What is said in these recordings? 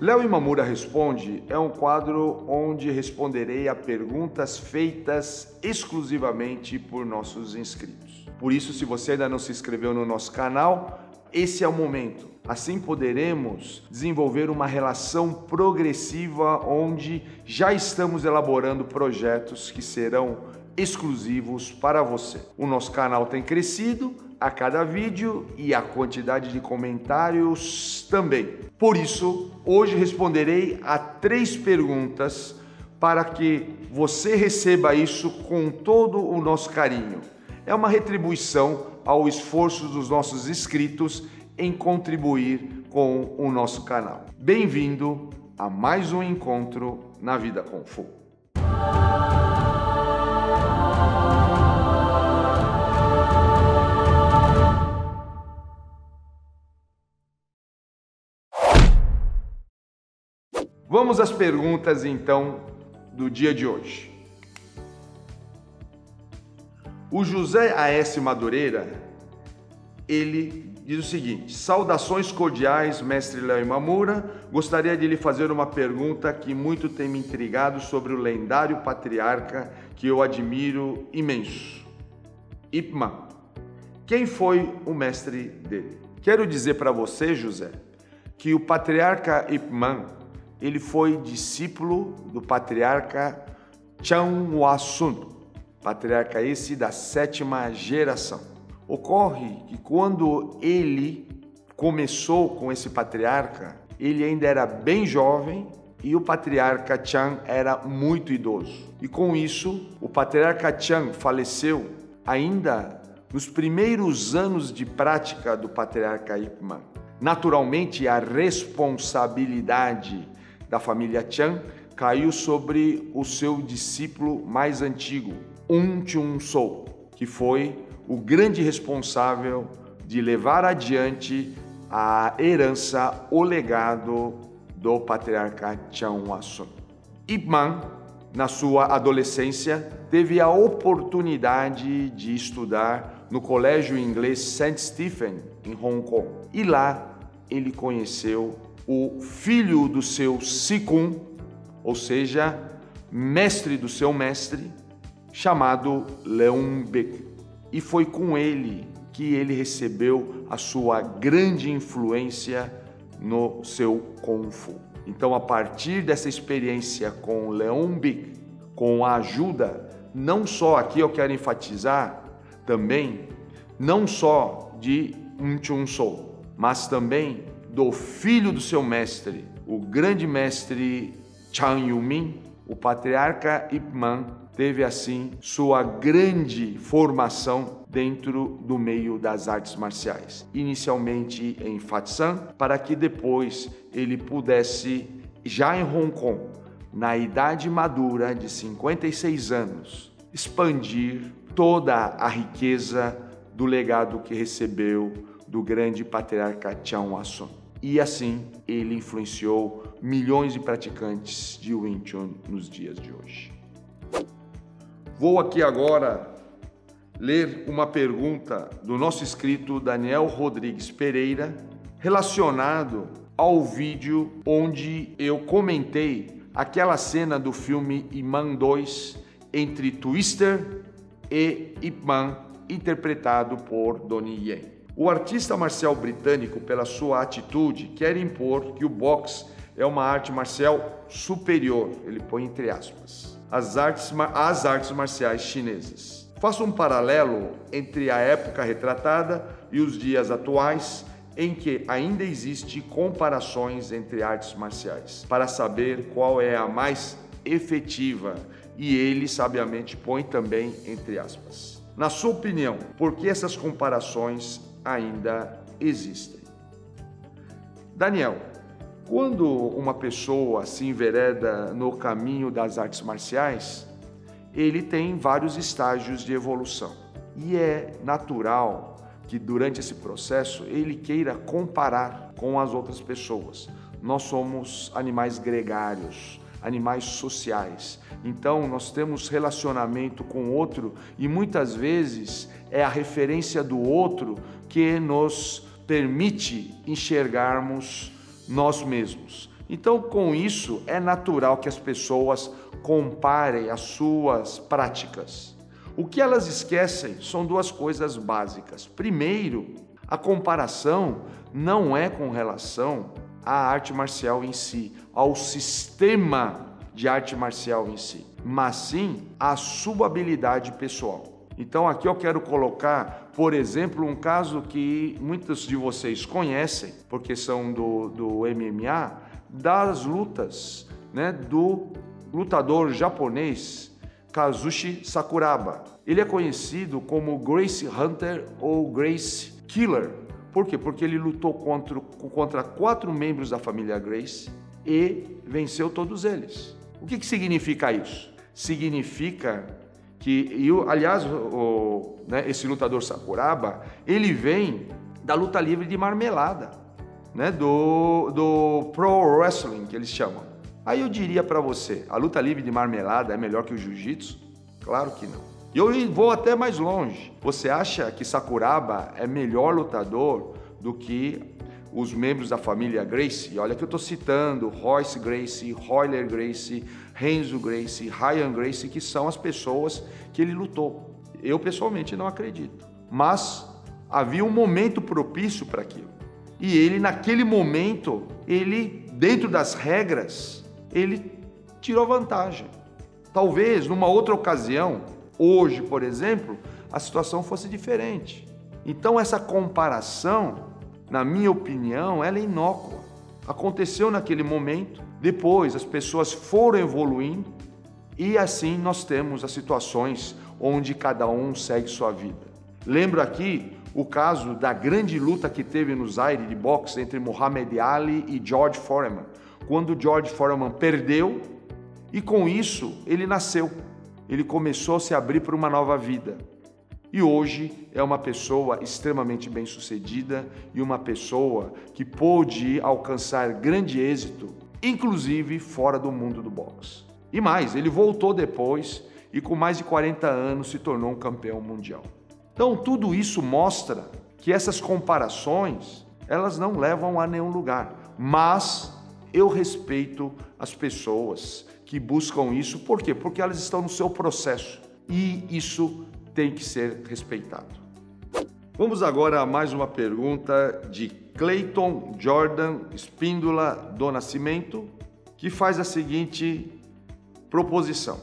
Léo Imamura Responde é um quadro onde responderei a perguntas feitas exclusivamente por nossos inscritos. Por isso, se você ainda não se inscreveu no nosso canal, esse é o momento. Assim poderemos desenvolver uma relação progressiva onde já estamos elaborando projetos que serão exclusivos para você. O nosso canal tem crescido a cada vídeo e a quantidade de comentários também. Por isso, hoje responderei a três perguntas para que você receba isso com todo o nosso carinho. É uma retribuição ao esforço dos nossos inscritos em contribuir com o nosso canal. Bem-vindo a mais um encontro na Vida com Fu. Vamos às perguntas então do dia de hoje. O José A.S. Madureira, ele diz o seguinte: Saudações cordiais, mestre Léo Imamura. Gostaria de lhe fazer uma pergunta que muito tem me intrigado sobre o lendário patriarca que eu admiro imenso, Ipman. Quem foi o mestre dele? Quero dizer para você, José, que o patriarca Ipman, ele foi discípulo do patriarca Chan Wasun, patriarca esse da sétima geração. Ocorre que quando ele começou com esse patriarca, ele ainda era bem jovem e o patriarca Chan era muito idoso. E com isso, o patriarca Chan faleceu ainda nos primeiros anos de prática do patriarca Ipman. Naturalmente, a responsabilidade da família Chan caiu sobre o seu discípulo mais antigo, Um Chun Sou, que foi o grande responsável de levar adiante a herança, o legado do patriarca Chan Wasun. Ibman, na sua adolescência, teve a oportunidade de estudar no colégio inglês St. Stephen, em Hong Kong. E lá ele conheceu o filho do seu Sikun, ou seja, mestre do seu mestre, chamado Leung Bek e foi com ele que ele recebeu a sua grande influência no seu Kung Fu. Então, a partir dessa experiência com Big, com a ajuda, não só aqui eu quero enfatizar também, não só de Um Chun Sou, mas também do filho do seu mestre, o grande mestre Chang Yumin, o patriarca Ip Man, teve assim sua grande formação dentro do meio das artes marciais. Inicialmente em Fatsan, para que depois ele pudesse, já em Hong Kong, na idade madura de 56 anos, expandir toda a riqueza do legado que recebeu do grande patriarca Chang Wasson. E assim ele influenciou milhões de praticantes de Wing Chun nos dias de hoje. Vou aqui agora ler uma pergunta do nosso inscrito Daniel Rodrigues Pereira, relacionado ao vídeo onde eu comentei aquela cena do filme Iman 2 entre Twister e Ip Man, interpretado por Donnie Yen. O artista marcial britânico, pela sua atitude, quer impor que o boxe é uma arte marcial superior, ele põe entre aspas as artes, artes marciais chinesas. Faça um paralelo entre a época retratada e os dias atuais, em que ainda existe comparações entre artes marciais, para saber qual é a mais efetiva, e ele sabiamente põe também entre aspas. Na sua opinião, por que essas comparações ainda existem? Daniel, quando uma pessoa se envereda no caminho das artes marciais, ele tem vários estágios de evolução. E é natural que durante esse processo ele queira comparar com as outras pessoas. Nós somos animais gregários, animais sociais. Então, nós temos relacionamento com o outro e muitas vezes é a referência do outro que nos permite enxergarmos nós mesmos. Então, com isso, é natural que as pessoas comparem as suas práticas. O que elas esquecem são duas coisas básicas. Primeiro, a comparação não é com relação à arte marcial em si, ao sistema de arte marcial em si, mas sim à sua habilidade pessoal. Então aqui eu quero colocar, por exemplo, um caso que muitos de vocês conhecem, porque são do, do MMA, das lutas né, do lutador japonês Kazushi Sakuraba. Ele é conhecido como Grace Hunter ou Grace Killer. Por quê? Porque ele lutou contra, contra quatro membros da família Grace e venceu todos eles. O que, que significa isso? Significa que, aliás, o, né, esse lutador Sakuraba, ele vem da luta livre de marmelada, né, do, do pro wrestling que eles chamam. Aí eu diria para você, a luta livre de marmelada é melhor que o jiu-jitsu? Claro que não. E eu vou até mais longe. Você acha que Sakuraba é melhor lutador do que os membros da família Gracie, olha que eu estou citando Royce Gracie, Royler Gracie, Renzo Gracie, Ryan Gracie, que são as pessoas que ele lutou. Eu pessoalmente não acredito. Mas havia um momento propício para aquilo. E ele, naquele momento, ele, dentro das regras, ele tirou vantagem. Talvez numa outra ocasião, hoje, por exemplo, a situação fosse diferente. Então, essa comparação na minha opinião, ela é inócua. Aconteceu naquele momento, depois as pessoas foram evoluindo e assim nós temos as situações onde cada um segue sua vida. Lembro aqui o caso da grande luta que teve no Zaire de boxe entre Muhammad Ali e George Foreman, quando George Foreman perdeu e com isso ele nasceu. Ele começou a se abrir para uma nova vida e hoje é uma pessoa extremamente bem-sucedida e uma pessoa que pôde alcançar grande êxito, inclusive fora do mundo do boxe. E mais, ele voltou depois e com mais de 40 anos se tornou um campeão mundial. Então, tudo isso mostra que essas comparações, elas não levam a nenhum lugar, mas eu respeito as pessoas que buscam isso, por quê? Porque elas estão no seu processo e isso tem que ser respeitado. Vamos agora a mais uma pergunta de Clayton Jordan Espíndola do Nascimento, que faz a seguinte proposição.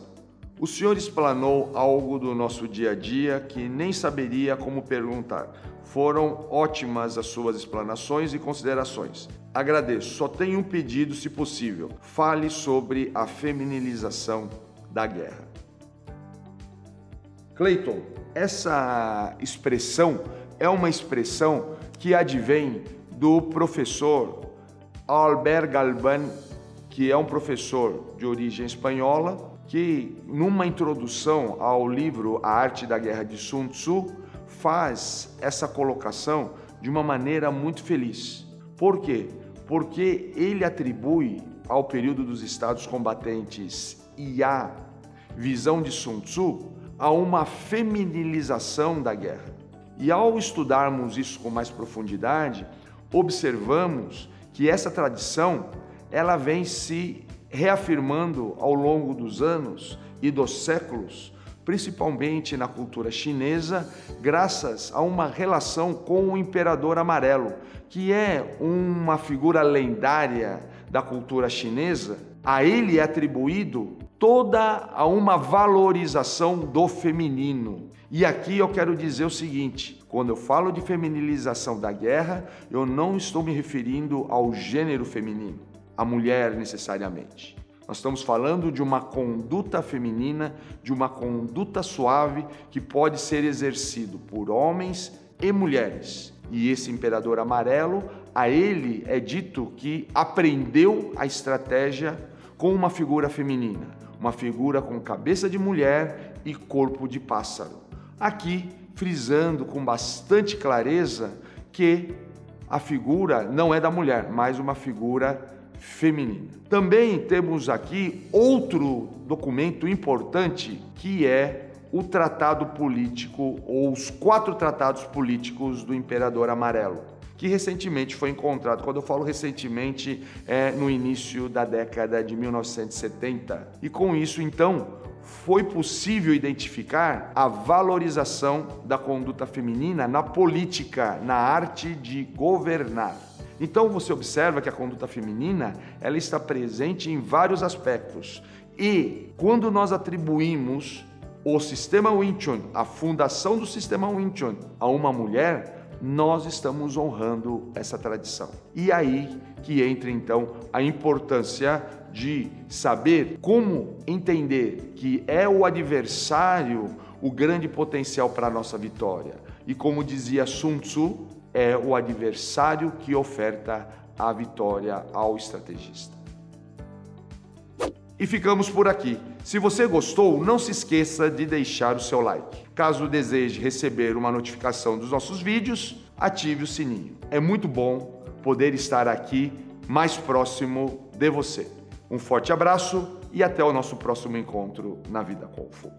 O senhor explanou algo do nosso dia a dia que nem saberia como perguntar. Foram ótimas as suas explanações e considerações. Agradeço. Só tenho um pedido, se possível. Fale sobre a feminilização da guerra. Clayton, essa expressão é uma expressão que advém do professor Albert Galban, que é um professor de origem espanhola, que numa introdução ao livro A Arte da Guerra de Sun Tzu faz essa colocação de uma maneira muito feliz. Por quê? Porque ele atribui ao período dos estados combatentes e à visão de Sun Tzu a uma feminilização da guerra. E ao estudarmos isso com mais profundidade, observamos que essa tradição ela vem se reafirmando ao longo dos anos e dos séculos, principalmente na cultura chinesa, graças a uma relação com o imperador amarelo, que é uma figura lendária da cultura chinesa. A ele é atribuído toda a uma valorização do feminino. E aqui eu quero dizer o seguinte: quando eu falo de feminilização da guerra, eu não estou me referindo ao gênero feminino, a mulher necessariamente. Nós estamos falando de uma conduta feminina, de uma conduta suave que pode ser exercido por homens e mulheres. E esse imperador amarelo, a ele é dito que aprendeu a estratégia com uma figura feminina uma figura com cabeça de mulher e corpo de pássaro. Aqui, frisando com bastante clareza que a figura não é da mulher, mas uma figura feminina. Também temos aqui outro documento importante que é o tratado político ou os quatro tratados políticos do Imperador Amarelo, que recentemente foi encontrado. Quando eu falo recentemente, é no início da década de 1970. E com isso, então, foi possível identificar a valorização da conduta feminina na política, na arte de governar. Então você observa que a conduta feminina ela está presente em vários aspectos. E quando nós atribuímos o sistema Wing Chun, a fundação do sistema Wing Chun, a uma mulher, nós estamos honrando essa tradição. E aí que entra então a importância de saber como entender que é o adversário o grande potencial para a nossa vitória. E como dizia Sun Tzu, é o adversário que oferta a vitória ao estrategista. E ficamos por aqui. Se você gostou, não se esqueça de deixar o seu like. Caso deseje receber uma notificação dos nossos vídeos, ative o sininho. É muito bom poder estar aqui mais próximo de você. Um forte abraço e até o nosso próximo encontro na Vida Confu.